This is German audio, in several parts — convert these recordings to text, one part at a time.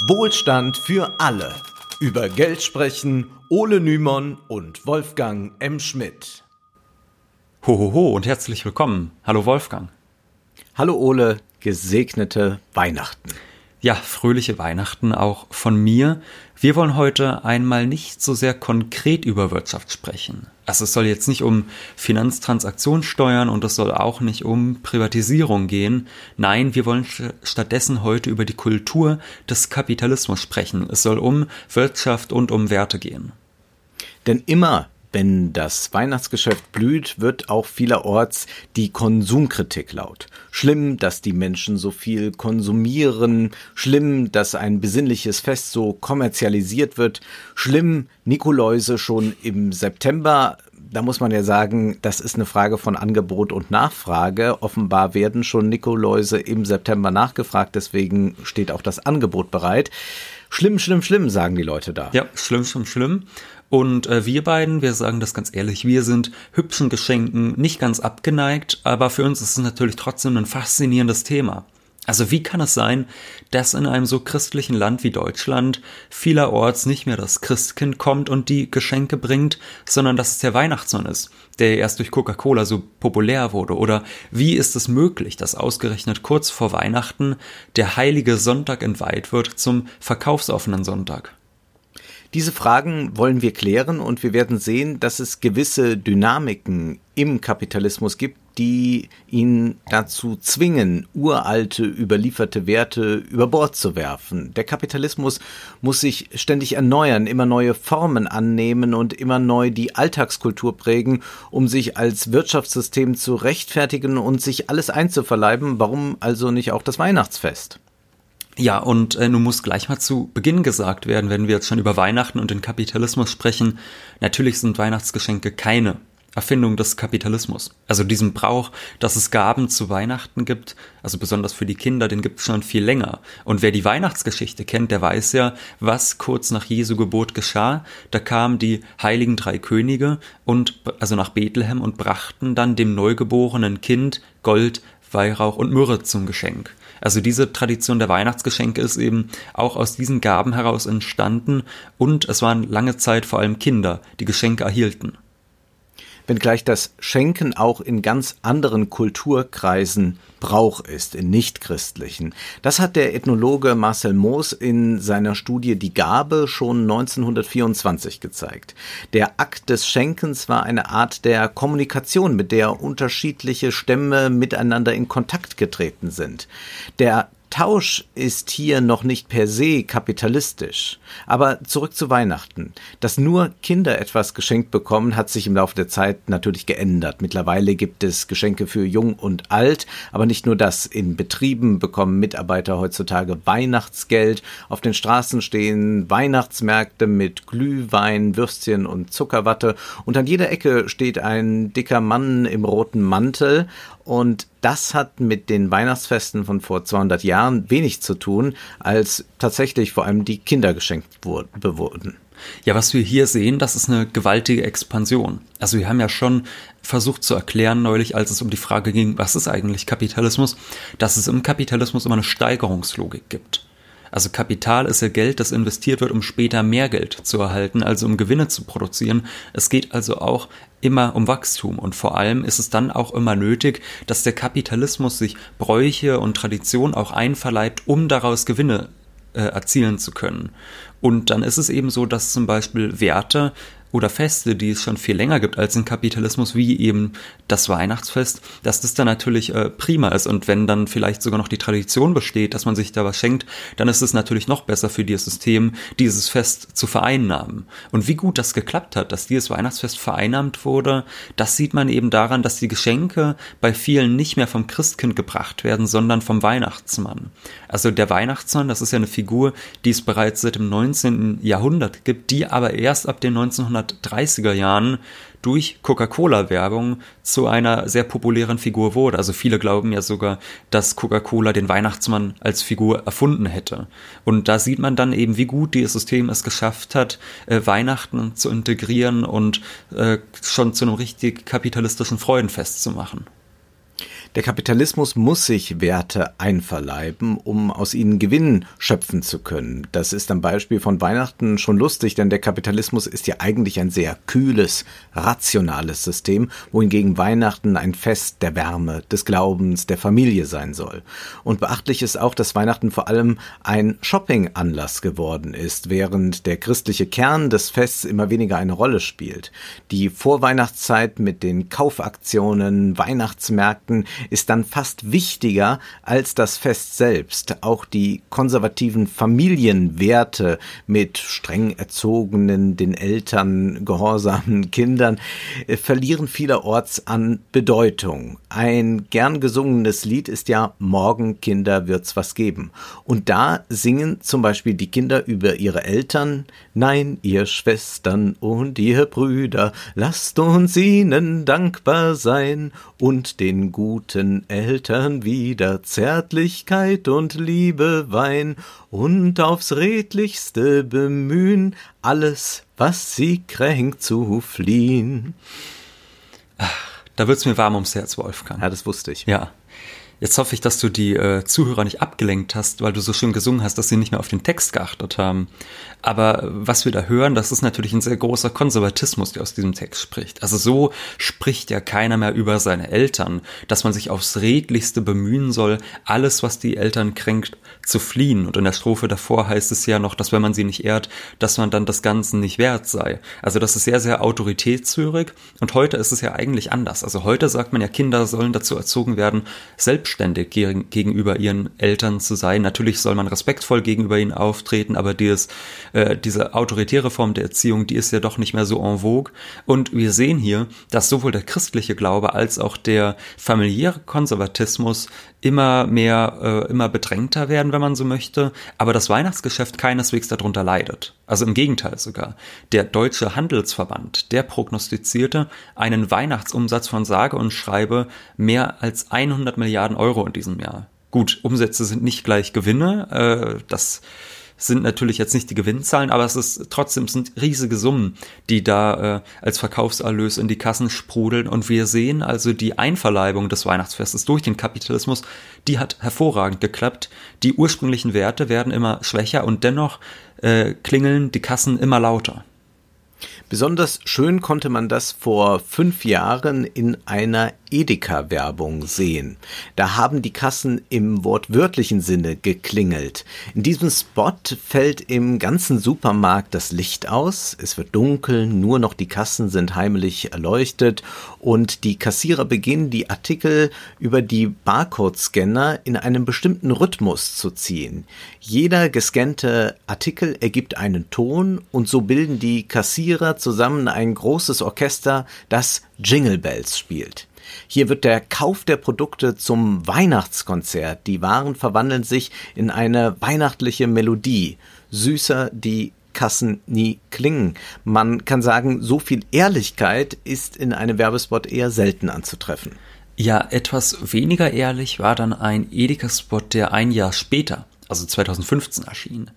Wohlstand für alle. Über Geld sprechen Ole Nymon und Wolfgang M. Schmidt. Hohoho und herzlich willkommen. Hallo Wolfgang. Hallo Ole, gesegnete Weihnachten. Ja, fröhliche Weihnachten auch von mir. Wir wollen heute einmal nicht so sehr konkret über Wirtschaft sprechen. Also es soll jetzt nicht um Finanztransaktionssteuern und es soll auch nicht um Privatisierung gehen. Nein, wir wollen stattdessen heute über die Kultur des Kapitalismus sprechen. Es soll um Wirtschaft und um Werte gehen. Denn immer wenn das Weihnachtsgeschäft blüht, wird auch vielerorts die Konsumkritik laut. Schlimm, dass die Menschen so viel konsumieren. Schlimm, dass ein besinnliches Fest so kommerzialisiert wird. Schlimm, Nikoläuse schon im September. Da muss man ja sagen, das ist eine Frage von Angebot und Nachfrage. Offenbar werden schon Nikoläuse im September nachgefragt, deswegen steht auch das Angebot bereit. Schlimm, schlimm, schlimm, sagen die Leute da. Ja, schlimm, schlimm, schlimm. Und äh, wir beiden, wir sagen das ganz ehrlich, wir sind hübschen Geschenken nicht ganz abgeneigt, aber für uns ist es natürlich trotzdem ein faszinierendes Thema. Also wie kann es sein, dass in einem so christlichen Land wie Deutschland vielerorts nicht mehr das Christkind kommt und die Geschenke bringt, sondern dass es der Weihnachtsmann ist, der erst durch Coca-Cola so populär wurde? Oder wie ist es möglich, dass ausgerechnet kurz vor Weihnachten der heilige Sonntag entweiht wird zum verkaufsoffenen Sonntag? Diese Fragen wollen wir klären und wir werden sehen, dass es gewisse Dynamiken im Kapitalismus gibt, die ihn dazu zwingen, uralte, überlieferte Werte über Bord zu werfen. Der Kapitalismus muss sich ständig erneuern, immer neue Formen annehmen und immer neu die Alltagskultur prägen, um sich als Wirtschaftssystem zu rechtfertigen und sich alles einzuverleiben. Warum also nicht auch das Weihnachtsfest? Ja, und äh, nun muss gleich mal zu Beginn gesagt werden, wenn wir jetzt schon über Weihnachten und den Kapitalismus sprechen, natürlich sind Weihnachtsgeschenke keine Erfindung des Kapitalismus. Also diesen Brauch, dass es Gaben zu Weihnachten gibt, also besonders für die Kinder, den gibt es schon viel länger. Und wer die Weihnachtsgeschichte kennt, der weiß ja, was kurz nach Jesu Geburt geschah. Da kamen die heiligen drei Könige und also nach Bethlehem und brachten dann dem neugeborenen Kind Gold, Weihrauch und Myrrhe zum Geschenk. Also diese Tradition der Weihnachtsgeschenke ist eben auch aus diesen Gaben heraus entstanden und es waren lange Zeit vor allem Kinder, die Geschenke erhielten wenngleich das Schenken auch in ganz anderen Kulturkreisen Brauch ist, in nichtchristlichen. Das hat der Ethnologe Marcel Moos in seiner Studie Die Gabe schon 1924 gezeigt. Der Akt des Schenkens war eine Art der Kommunikation, mit der unterschiedliche Stämme miteinander in Kontakt getreten sind. Der Tausch ist hier noch nicht per se kapitalistisch. Aber zurück zu Weihnachten. Dass nur Kinder etwas geschenkt bekommen, hat sich im Laufe der Zeit natürlich geändert. Mittlerweile gibt es Geschenke für Jung und Alt, aber nicht nur das. In Betrieben bekommen Mitarbeiter heutzutage Weihnachtsgeld. Auf den Straßen stehen Weihnachtsmärkte mit Glühwein, Würstchen und Zuckerwatte. Und an jeder Ecke steht ein dicker Mann im roten Mantel und das hat mit den Weihnachtsfesten von vor 200 Jahren wenig zu tun, als tatsächlich vor allem die Kinder geschenkt wurden. Ja, was wir hier sehen, das ist eine gewaltige Expansion. Also wir haben ja schon versucht zu erklären neulich, als es um die Frage ging, was ist eigentlich Kapitalismus, dass es im Kapitalismus immer eine Steigerungslogik gibt. Also Kapital ist ja Geld, das investiert wird, um später mehr Geld zu erhalten, also um Gewinne zu produzieren. Es geht also auch immer um Wachstum und vor allem ist es dann auch immer nötig, dass der Kapitalismus sich Bräuche und Tradition auch einverleibt, um daraus Gewinne äh, erzielen zu können. Und dann ist es eben so, dass zum Beispiel Werte oder Feste, die es schon viel länger gibt als im Kapitalismus, wie eben das Weihnachtsfest, dass das dann natürlich äh, prima ist. Und wenn dann vielleicht sogar noch die Tradition besteht, dass man sich da was schenkt, dann ist es natürlich noch besser für dieses System, dieses Fest zu vereinnahmen. Und wie gut das geklappt hat, dass dieses Weihnachtsfest vereinnahmt wurde, das sieht man eben daran, dass die Geschenke bei vielen nicht mehr vom Christkind gebracht werden, sondern vom Weihnachtsmann. Also der Weihnachtsmann, das ist ja eine Figur, die es bereits seit dem 19. Jahrhundert gibt, die aber erst ab den 1900 1930er Jahren durch Coca-Cola-Werbung zu einer sehr populären Figur wurde. Also viele glauben ja sogar, dass Coca-Cola den Weihnachtsmann als Figur erfunden hätte. Und da sieht man dann eben, wie gut dieses System es geschafft hat, äh, Weihnachten zu integrieren und äh, schon zu einem richtig kapitalistischen Freudenfest zu machen. Der Kapitalismus muss sich Werte einverleiben, um aus ihnen Gewinn schöpfen zu können. Das ist am Beispiel von Weihnachten schon lustig, denn der Kapitalismus ist ja eigentlich ein sehr kühles, rationales System, wohingegen Weihnachten ein Fest der Wärme, des Glaubens, der Familie sein soll. Und beachtlich ist auch, dass Weihnachten vor allem ein Shopping-Anlass geworden ist, während der christliche Kern des Fests immer weniger eine Rolle spielt. Die Vorweihnachtszeit mit den Kaufaktionen, Weihnachtsmärkten ist dann fast wichtiger als das Fest selbst. Auch die konservativen Familienwerte mit streng erzogenen, den Eltern gehorsamen Kindern äh, verlieren vielerorts an Bedeutung. Ein gern gesungenes Lied ist ja Morgen Kinder wird's was geben. Und da singen zum Beispiel die Kinder über ihre Eltern, Nein, ihr Schwestern und ihr Brüder, lasst uns ihnen dankbar sein und den guten Eltern wieder Zärtlichkeit und Liebe weihn und aufs redlichste bemühen, alles, was sie kränkt, zu fliehen. Ach, da wird's mir warm ums Herz, Wolfgang. Ja, das wusste ich. Ja. Jetzt hoffe ich, dass du die äh, Zuhörer nicht abgelenkt hast, weil du so schön gesungen hast, dass sie nicht mehr auf den Text geachtet haben. Aber was wir da hören, das ist natürlich ein sehr großer Konservatismus, der aus diesem Text spricht. Also so spricht ja keiner mehr über seine Eltern, dass man sich aufs Redlichste bemühen soll, alles, was die Eltern kränkt, zu fliehen. Und in der Strophe davor heißt es ja noch, dass wenn man sie nicht ehrt, dass man dann das Ganze nicht wert sei. Also das ist sehr, sehr autoritätshörig. Und heute ist es ja eigentlich anders. Also heute sagt man ja, Kinder sollen dazu erzogen werden, selbstständig gegenüber ihren Eltern zu sein. Natürlich soll man respektvoll gegenüber ihnen auftreten, aber dieses äh, diese autoritäre Form der Erziehung, die ist ja doch nicht mehr so en vogue. Und wir sehen hier, dass sowohl der christliche Glaube als auch der familiäre Konservatismus immer mehr, äh, immer bedrängter werden, wenn man so möchte, aber das Weihnachtsgeschäft keineswegs darunter leidet. Also im Gegenteil sogar. Der Deutsche Handelsverband, der prognostizierte einen Weihnachtsumsatz von sage und schreibe mehr als 100 Milliarden Euro in diesem Jahr. Gut, Umsätze sind nicht gleich Gewinne, äh, das sind natürlich jetzt nicht die Gewinnzahlen, aber es ist trotzdem sind riesige Summen, die da äh, als Verkaufserlös in die Kassen sprudeln. Und wir sehen also die Einverleibung des Weihnachtsfestes durch den Kapitalismus, die hat hervorragend geklappt. Die ursprünglichen Werte werden immer schwächer und dennoch äh, klingeln die Kassen immer lauter. Besonders schön konnte man das vor fünf Jahren in einer Edeka-Werbung sehen. Da haben die Kassen im wortwörtlichen Sinne geklingelt. In diesem Spot fällt im ganzen Supermarkt das Licht aus, es wird dunkel, nur noch die Kassen sind heimlich erleuchtet und die Kassierer beginnen die Artikel über die Barcode-Scanner in einem bestimmten Rhythmus zu ziehen. Jeder gescannte Artikel ergibt einen Ton und so bilden die Kassierer zusammen ein großes Orchester, das Jingle Bells spielt. Hier wird der Kauf der Produkte zum Weihnachtskonzert. Die Waren verwandeln sich in eine weihnachtliche Melodie. Süßer die Kassen nie klingen. Man kann sagen, so viel Ehrlichkeit ist in einem Werbespot eher selten anzutreffen. Ja, etwas weniger ehrlich war dann ein Edeka-Spot, der ein Jahr später, also 2015 erschien.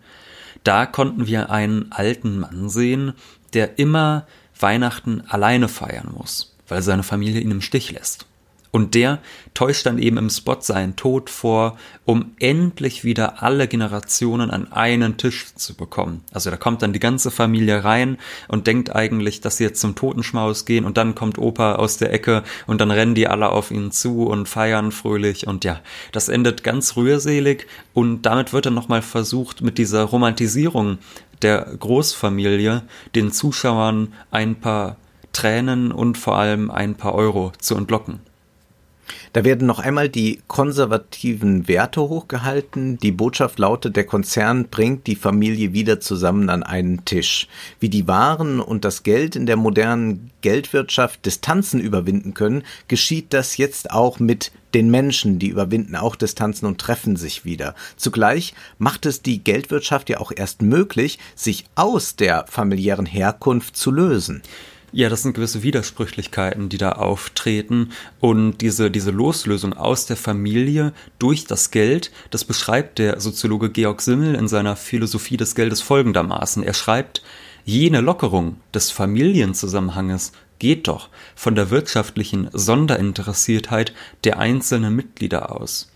Da konnten wir einen alten Mann sehen, der immer Weihnachten alleine feiern muss weil seine Familie ihn im Stich lässt. Und der täuscht dann eben im Spot seinen Tod vor, um endlich wieder alle Generationen an einen Tisch zu bekommen. Also da kommt dann die ganze Familie rein und denkt eigentlich, dass sie jetzt zum Totenschmaus gehen und dann kommt Opa aus der Ecke und dann rennen die alle auf ihn zu und feiern fröhlich und ja, das endet ganz rührselig und damit wird dann nochmal versucht, mit dieser Romantisierung der Großfamilie den Zuschauern ein paar Tränen und vor allem ein paar Euro zu entlocken. Da werden noch einmal die konservativen Werte hochgehalten. Die Botschaft lautet, der Konzern bringt die Familie wieder zusammen an einen Tisch. Wie die Waren und das Geld in der modernen Geldwirtschaft Distanzen überwinden können, geschieht das jetzt auch mit den Menschen, die überwinden auch Distanzen und treffen sich wieder. Zugleich macht es die Geldwirtschaft ja auch erst möglich, sich aus der familiären Herkunft zu lösen. Ja, das sind gewisse Widersprüchlichkeiten, die da auftreten. Und diese, diese Loslösung aus der Familie durch das Geld, das beschreibt der Soziologe Georg Simmel in seiner Philosophie des Geldes folgendermaßen. Er schreibt, jene Lockerung des Familienzusammenhanges geht doch von der wirtschaftlichen Sonderinteressiertheit der einzelnen Mitglieder aus,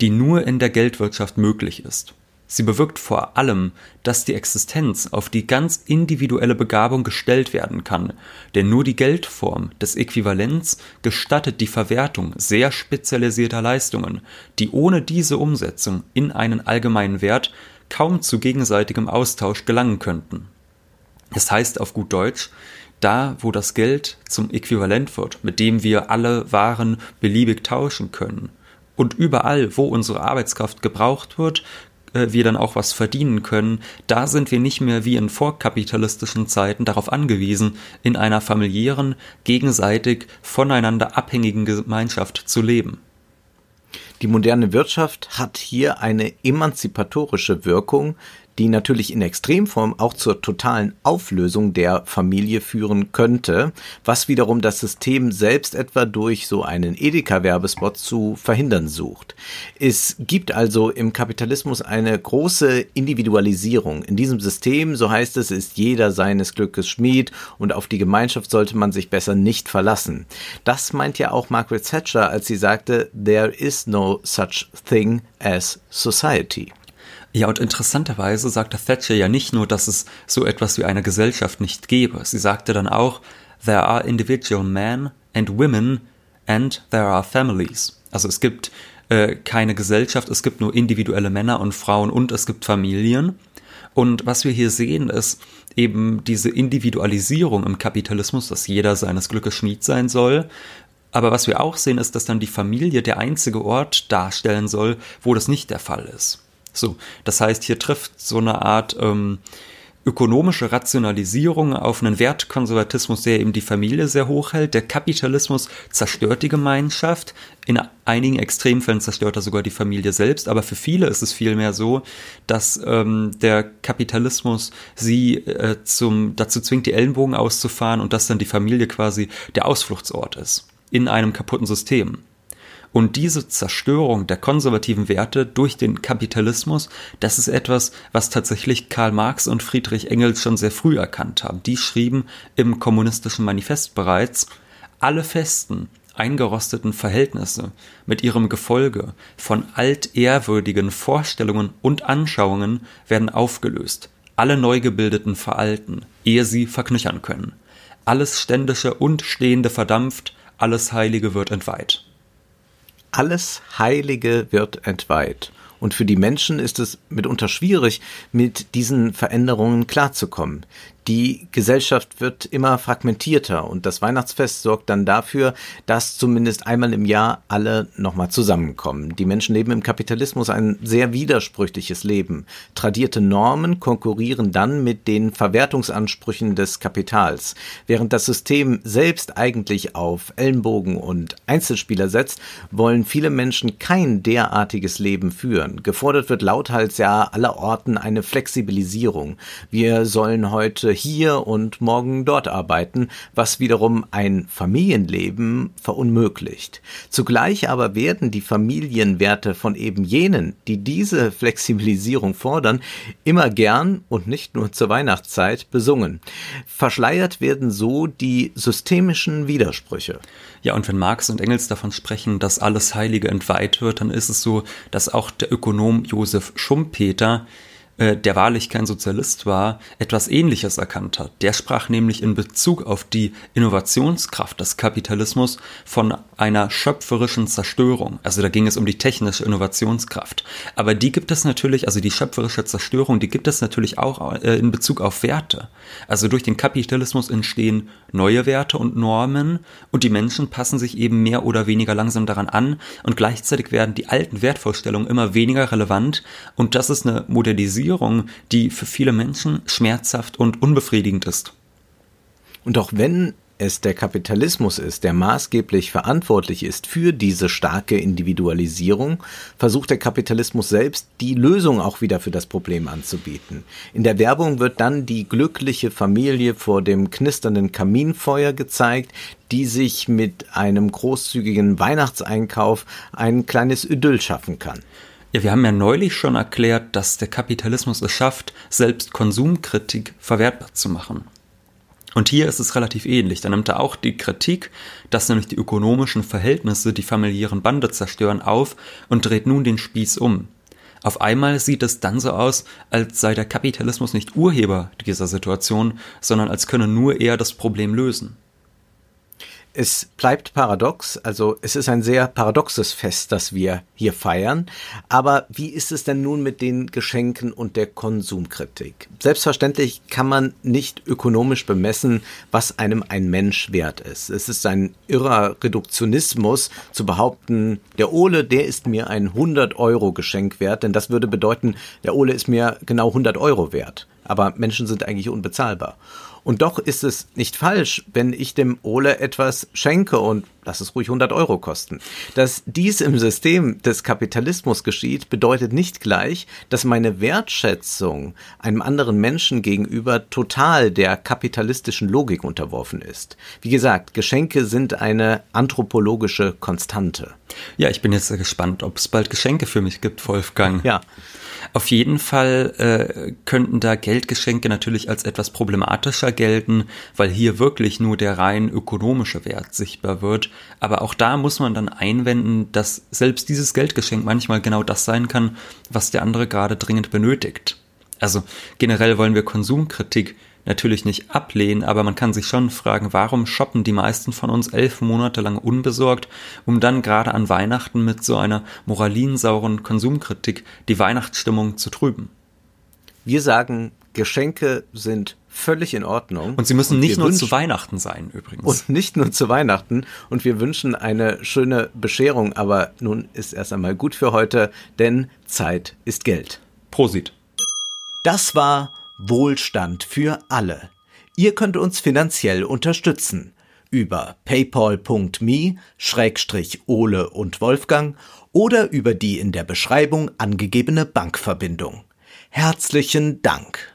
die nur in der Geldwirtschaft möglich ist. Sie bewirkt vor allem, dass die Existenz auf die ganz individuelle Begabung gestellt werden kann, denn nur die Geldform des Äquivalents gestattet die Verwertung sehr spezialisierter Leistungen, die ohne diese Umsetzung in einen allgemeinen Wert kaum zu gegenseitigem Austausch gelangen könnten. Das heißt auf gut Deutsch, da wo das Geld zum Äquivalent wird, mit dem wir alle Waren beliebig tauschen können, und überall, wo unsere Arbeitskraft gebraucht wird, wir dann auch was verdienen können, da sind wir nicht mehr wie in vorkapitalistischen Zeiten darauf angewiesen, in einer familiären, gegenseitig voneinander abhängigen Gemeinschaft zu leben. Die moderne Wirtschaft hat hier eine emanzipatorische Wirkung, die natürlich in Extremform auch zur totalen Auflösung der Familie führen könnte, was wiederum das System selbst etwa durch so einen Edeka-Werbespot zu verhindern sucht. Es gibt also im Kapitalismus eine große Individualisierung. In diesem System, so heißt es, ist jeder seines Glückes Schmied und auf die Gemeinschaft sollte man sich besser nicht verlassen. Das meint ja auch Margaret Thatcher, als sie sagte, there is no such thing as society. Ja, und interessanterweise sagte Thatcher ja nicht nur, dass es so etwas wie eine Gesellschaft nicht gäbe. Sie sagte dann auch, there are individual men and women and there are families. Also es gibt äh, keine Gesellschaft, es gibt nur individuelle Männer und Frauen und es gibt Familien. Und was wir hier sehen, ist eben diese Individualisierung im Kapitalismus, dass jeder seines Glückes Schmied sein soll. Aber was wir auch sehen, ist, dass dann die Familie der einzige Ort darstellen soll, wo das nicht der Fall ist. So, das heißt, hier trifft so eine Art ähm, ökonomische Rationalisierung auf einen Wertkonservatismus, der eben die Familie sehr hoch hält. Der Kapitalismus zerstört die Gemeinschaft. In einigen Extremfällen zerstört er sogar die Familie selbst. Aber für viele ist es vielmehr so, dass ähm, der Kapitalismus sie äh, zum, dazu zwingt, die Ellenbogen auszufahren und dass dann die Familie quasi der Ausfluchtsort ist in einem kaputten System. Und diese Zerstörung der konservativen Werte durch den Kapitalismus, das ist etwas, was tatsächlich Karl Marx und Friedrich Engels schon sehr früh erkannt haben. Die schrieben im kommunistischen Manifest bereits, alle festen, eingerosteten Verhältnisse mit ihrem Gefolge von altehrwürdigen Vorstellungen und Anschauungen werden aufgelöst, alle Neugebildeten veralten, ehe sie verknüchern können. Alles Ständische und Stehende verdampft, alles Heilige wird entweiht. Alles Heilige wird entweiht. Und für die Menschen ist es mitunter schwierig, mit diesen Veränderungen klarzukommen. Die Gesellschaft wird immer fragmentierter und das Weihnachtsfest sorgt dann dafür, dass zumindest einmal im Jahr alle nochmal zusammenkommen. Die Menschen leben im Kapitalismus ein sehr widersprüchliches Leben. Tradierte Normen konkurrieren dann mit den Verwertungsansprüchen des Kapitals. Während das System selbst eigentlich auf Ellenbogen und Einzelspieler setzt, wollen viele Menschen kein derartiges Leben führen. Gefordert wird lauthals ja allerorten eine Flexibilisierung. Wir sollen heute hier und morgen dort arbeiten, was wiederum ein Familienleben verunmöglicht. Zugleich aber werden die Familienwerte von eben jenen, die diese Flexibilisierung fordern, immer gern und nicht nur zur Weihnachtszeit besungen. Verschleiert werden so die systemischen Widersprüche. Ja, und wenn Marx und Engels davon sprechen, dass alles Heilige entweiht wird, dann ist es so, dass auch der Ökonom Josef Schumpeter äh, der wahrlich kein Sozialist war, etwas Ähnliches erkannt hat. Der sprach nämlich in Bezug auf die Innovationskraft des Kapitalismus von einer schöpferischen Zerstörung. Also da ging es um die technische Innovationskraft. Aber die gibt es natürlich, also die schöpferische Zerstörung, die gibt es natürlich auch äh, in Bezug auf Werte. Also durch den Kapitalismus entstehen neue Werte und Normen und die Menschen passen sich eben mehr oder weniger langsam daran an und gleichzeitig werden die alten Wertvorstellungen immer weniger relevant und das ist eine Modernisierung Regulierung, die für viele Menschen schmerzhaft und unbefriedigend ist. Und auch wenn es der Kapitalismus ist, der maßgeblich verantwortlich ist für diese starke Individualisierung, versucht der Kapitalismus selbst, die Lösung auch wieder für das Problem anzubieten. In der Werbung wird dann die glückliche Familie vor dem knisternden Kaminfeuer gezeigt, die sich mit einem großzügigen Weihnachtseinkauf ein kleines Idyll schaffen kann. Ja, wir haben ja neulich schon erklärt, dass der Kapitalismus es schafft, selbst Konsumkritik verwertbar zu machen. Und hier ist es relativ ähnlich. Da nimmt er auch die Kritik, dass nämlich die ökonomischen Verhältnisse die familiären Bande zerstören, auf und dreht nun den Spieß um. Auf einmal sieht es dann so aus, als sei der Kapitalismus nicht Urheber dieser Situation, sondern als könne nur er das Problem lösen. Es bleibt paradox, also es ist ein sehr paradoxes Fest, das wir hier feiern. Aber wie ist es denn nun mit den Geschenken und der Konsumkritik? Selbstverständlich kann man nicht ökonomisch bemessen, was einem ein Mensch wert ist. Es ist ein irrer Reduktionismus zu behaupten, der Ole, der ist mir ein 100 Euro Geschenk wert, denn das würde bedeuten, der Ole ist mir genau 100 Euro wert. Aber Menschen sind eigentlich unbezahlbar. Und doch ist es nicht falsch, wenn ich dem Ole etwas schenke und lass es ruhig 100 Euro kosten. Dass dies im System des Kapitalismus geschieht, bedeutet nicht gleich, dass meine Wertschätzung einem anderen Menschen gegenüber total der kapitalistischen Logik unterworfen ist. Wie gesagt, Geschenke sind eine anthropologische Konstante. Ja, ich bin jetzt sehr gespannt, ob es bald Geschenke für mich gibt, Wolfgang. Ja. Auf jeden Fall äh, könnten da Geldgeschenke natürlich als etwas problematischer gelten, weil hier wirklich nur der rein ökonomische Wert sichtbar wird. Aber auch da muss man dann einwenden, dass selbst dieses Geldgeschenk manchmal genau das sein kann, was der andere gerade dringend benötigt. Also generell wollen wir Konsumkritik natürlich nicht ablehnen, aber man kann sich schon fragen, warum shoppen die meisten von uns elf Monate lang unbesorgt, um dann gerade an Weihnachten mit so einer moralinsauren Konsumkritik die Weihnachtsstimmung zu trüben. Wir sagen, Geschenke sind völlig in Ordnung. Und sie müssen und nicht nur zu Weihnachten sein, übrigens. Und nicht nur zu Weihnachten. Und wir wünschen eine schöne Bescherung, aber nun ist erst einmal gut für heute, denn Zeit ist Geld. Prosit. Das war Wohlstand für alle. Ihr könnt uns finanziell unterstützen über paypal.me-ole und Wolfgang oder über die in der Beschreibung angegebene Bankverbindung. Herzlichen Dank.